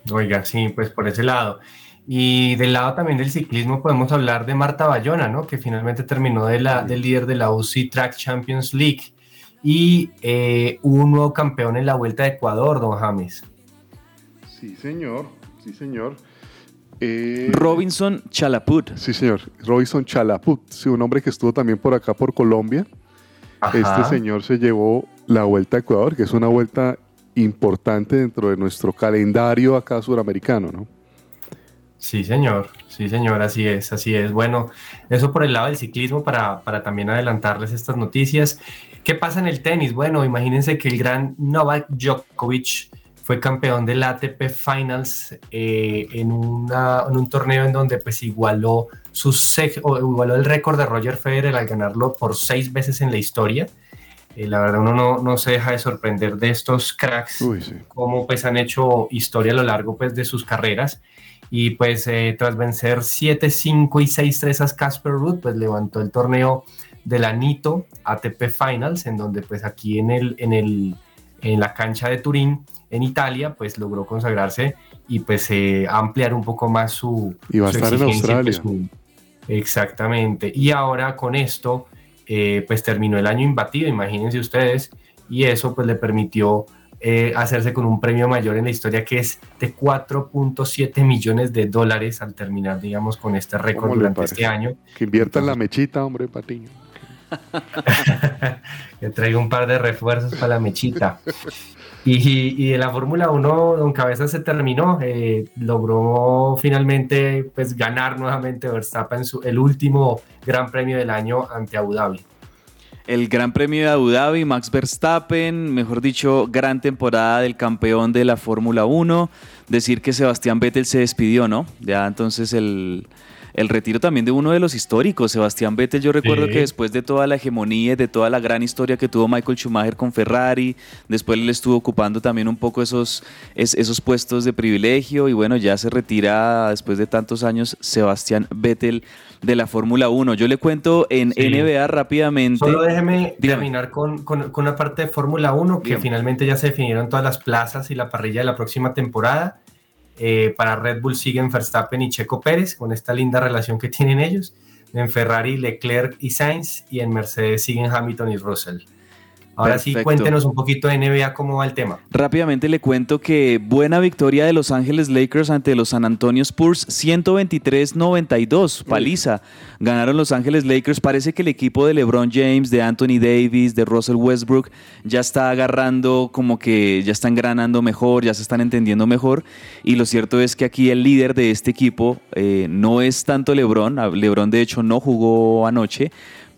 Oiga, sí, pues por ese lado. Y del lado también del ciclismo podemos hablar de Marta Bayona, ¿no? que finalmente terminó de la, del líder de la UCI Track Champions League. Y eh, un nuevo campeón en la Vuelta de Ecuador, don James. Sí, señor, sí, señor. Eh, Robinson Chalaput. Sí, señor, Robinson Chalaput, sí, un hombre que estuvo también por acá, por Colombia. Ajá. Este señor se llevó la Vuelta a Ecuador, que es una vuelta importante dentro de nuestro calendario acá suramericano, ¿no? Sí, señor, sí, señor, así es, así es. Bueno, eso por el lado del ciclismo para, para también adelantarles estas noticias. ¿Qué pasa en el tenis? Bueno, imagínense que el gran Novak Djokovic fue campeón del ATP Finals eh, en, una, en, un torneo en donde pues igualó, su o igualó el récord de Roger Federer al ganarlo por seis veces en la historia. Eh, la verdad uno no, no, se deja de sorprender de estos cracks, Uy, sí. cómo pues han hecho historia a lo largo pues de sus carreras y pues eh, tras vencer 7-5 y 6-3 a Casper Ruud, pues levantó el torneo del Anito ATP Finals, en donde pues aquí en, el, en, el, en la cancha de Turín, en Italia, pues logró consagrarse y pues eh, ampliar un poco más su... Y va a estar en Australia. Pues, su, exactamente. Y ahora con esto, eh, pues terminó el año imbatido, imagínense ustedes, y eso pues le permitió eh, hacerse con un premio mayor en la historia que es de 4.7 millones de dólares al terminar, digamos, con este récord durante este año. Que inviertan la mechita, hombre, Patiño. que traiga un par de refuerzos para la mechita. Y, y de la Fórmula 1, Don Cabeza se terminó, eh, logró finalmente pues, ganar nuevamente Verstappen su, el último gran premio del año ante Abu Dhabi el Gran Premio de Abu Dhabi, Max Verstappen, mejor dicho, gran temporada del campeón de la Fórmula 1. Decir que Sebastián Vettel se despidió, ¿no? Ya entonces el, el retiro también de uno de los históricos, Sebastián Vettel. Yo recuerdo sí. que después de toda la hegemonía y de toda la gran historia que tuvo Michael Schumacher con Ferrari, después él estuvo ocupando también un poco esos, esos puestos de privilegio y bueno, ya se retira después de tantos años Sebastián Vettel de la Fórmula 1. Yo le cuento en sí. NBA rápidamente. Solo déjeme Dígame. terminar con, con, con, una parte de Fórmula 1 que Dígame. finalmente ya se definieron todas las plazas y la parrilla de la próxima temporada. Eh, para Red Bull siguen Verstappen y Checo Pérez con esta linda relación que tienen ellos. En Ferrari, Leclerc y Sainz y en Mercedes siguen Hamilton y Russell. Ahora Perfecto. sí, cuéntenos un poquito de NBA cómo va el tema. Rápidamente le cuento que buena victoria de Los Ángeles Lakers ante los San Antonio Spurs, 123-92, paliza. Ganaron Los Ángeles Lakers. Parece que el equipo de LeBron James, de Anthony Davis, de Russell Westbrook ya está agarrando como que ya están granando mejor, ya se están entendiendo mejor. Y lo cierto es que aquí el líder de este equipo eh, no es tanto LeBron. LeBron de hecho no jugó anoche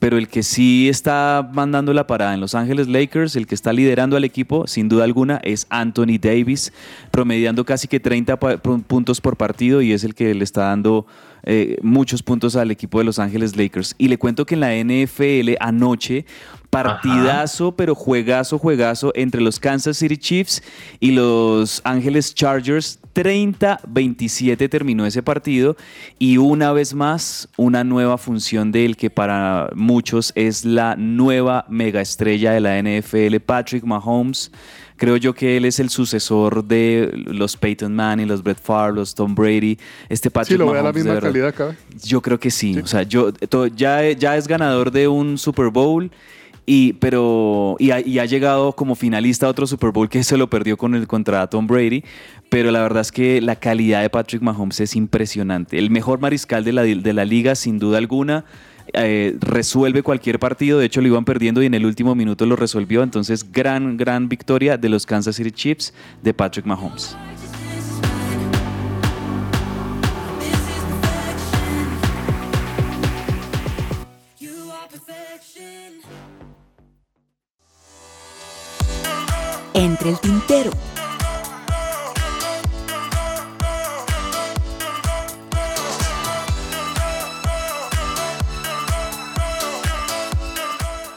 pero el que sí está mandando la parada en Los Ángeles Lakers, el que está liderando al equipo, sin duda alguna, es Anthony Davis, promediando casi que 30 puntos por partido y es el que le está dando eh, muchos puntos al equipo de Los Ángeles Lakers. Y le cuento que en la NFL anoche Partidazo, pero juegazo, juegazo entre los Kansas City Chiefs y los Ángeles Chargers. 30-27 terminó ese partido y una vez más una nueva función del que para muchos es la nueva mega estrella de la NFL, Patrick Mahomes. Creo yo que él es el sucesor de los Peyton Manning, los Brett Favre, los Tom Brady. Este Patrick Sí, lo ve a la Mahomes, misma calidad acá. Yo creo que sí. O sea, yo ya, ya es ganador de un Super Bowl. Y, pero, y, ha, ha llegado como finalista a otro Super Bowl que se lo perdió con el contra Tom Brady. Pero la verdad es que la calidad de Patrick Mahomes es impresionante. El mejor mariscal de la, de la liga, sin duda alguna. Eh, resuelve cualquier partido. De hecho, lo iban perdiendo y en el último minuto lo resolvió. Entonces, gran, gran victoria de los Kansas City Chiefs de Patrick Mahomes. Entre el tintero.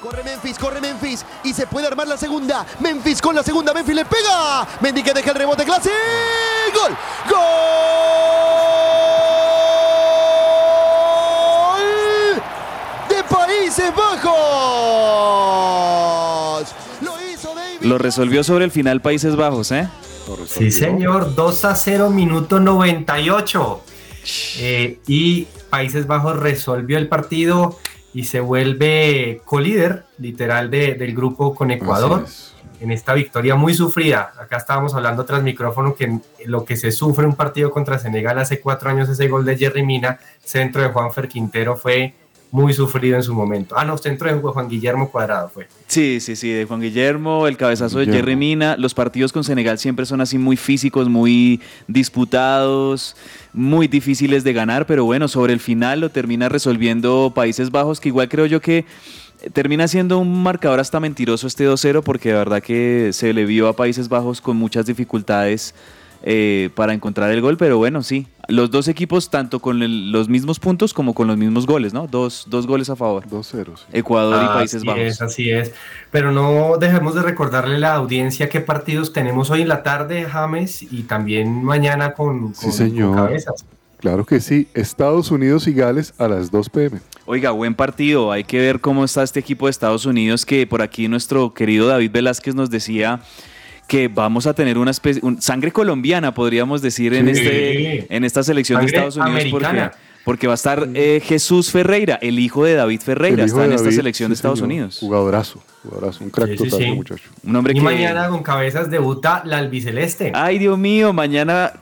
Corre Memphis, corre Memphis. Y se puede armar la segunda. Memphis con la segunda. Memphis le pega. Mendy que deja el rebote. Clase. Gol. Gol. De Países Bajos. Lo resolvió sobre el final Países Bajos, ¿eh? Sí, señor, 2 a 0, minuto 98. Eh, y Países Bajos resolvió el partido y se vuelve colíder, literal, de- del grupo con Ecuador. Es. En esta victoria muy sufrida. Acá estábamos hablando tras micrófono que lo que se sufre un partido contra Senegal hace cuatro años, ese gol de Jerry Mina, centro de Juanfer Quintero, fue muy sufrido en su momento. Ah, no, centro de Juan Guillermo Cuadrado fue. Sí, sí, sí, de Juan Guillermo, el cabezazo de. Jerry Mina. Los partidos con Senegal siempre son así muy físicos, muy disputados, muy difíciles de ganar, pero bueno, sobre el final lo termina resolviendo Países Bajos, que igual creo yo que termina siendo un marcador hasta mentiroso este 2-0, porque de verdad que se le vio a Países Bajos con muchas dificultades eh, para encontrar el gol, pero bueno, sí. Los dos equipos, tanto con el- los mismos puntos como con los mismos goles, ¿no? Dos, dos goles a favor. 2-0. sí. Ecuador y Países así Bajos. Es, así es. Pero no dejemos de recordarle a la audiencia qué partidos tenemos hoy en la tarde, James, y también mañana con, Sí, con- señor. con cabezas. Claro que sí. Estados Unidos y Gales a las 2 pm. Oiga, buen partido. Hay que ver cómo está este equipo de Estados Unidos, que por aquí nuestro querido David Velázquez nos decía que vamos a tener una especie, un- sangre colombiana, podríamos decir, en, Sí. este, en esta selección Sangre de Estados Unidos, americana. porque va a estar eh, Jesús Ferreira, el hijo de David Ferreira, está en esta selección sí, de Estados señor. Unidos. Jugadorazo, jugadorazo. Un crack Sí, total, sí. muchacho. Un hombre Y que... mañana con cabezas debuta la albiceleste. Ay, Dios mío, mañana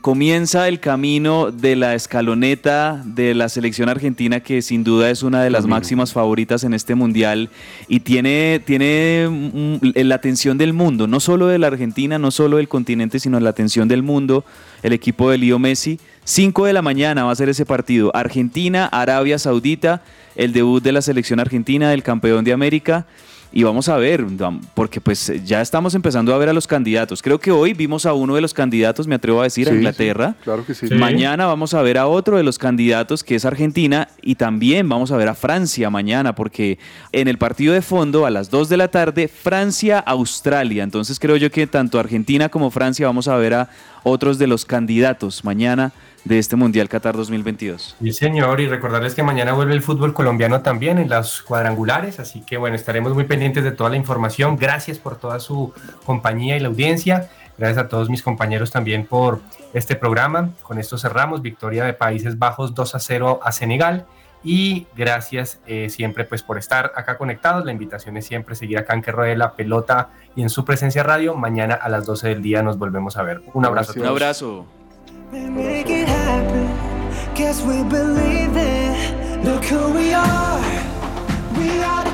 comienza el camino de la escaloneta de la selección argentina, que sin duda es una de las máximas favoritas en este mundial y tiene, tiene mm, la atención del mundo, no solo de la Argentina, no solo del continente, sino la atención del mundo. El equipo de Leo Messi. 5 de la mañana va a ser ese partido. Argentina, Arabia Saudita, el debut de la selección argentina, del campeón de América. Y vamos a ver, porque pues ya estamos empezando a ver a los candidatos. Creo que hoy vimos a uno de los candidatos, me atrevo a decir, a Inglaterra. sí, claro que sí. Mañana vamos a ver a otro de los candidatos que es Argentina y también vamos a ver a Francia mañana porque en el partido de fondo a las 2 de la tarde Francia-Australia. Entonces creo yo que tanto Argentina como Francia vamos a ver a otros de los candidatos mañana de este Mundial Qatar 2022. Sí, señor, y recordarles que mañana vuelve el fútbol colombiano también en las cuadrangulares, así que bueno, estaremos muy pendientes de toda la información. Gracias por toda su compañía y la audiencia. Gracias a todos mis compañeros también por este programa. Con esto cerramos. Victoria de Países Bajos 2 a 0 a Senegal. Y gracias eh, siempre pues por estar acá conectados. La invitación es siempre seguir acá en Que Ruede la Pelota y en su presencia radio. Mañana a las 12 del día nos volvemos a ver. Un abrazo. a Un todos. and make it happen. Guess we believe it. Look who we are. We are.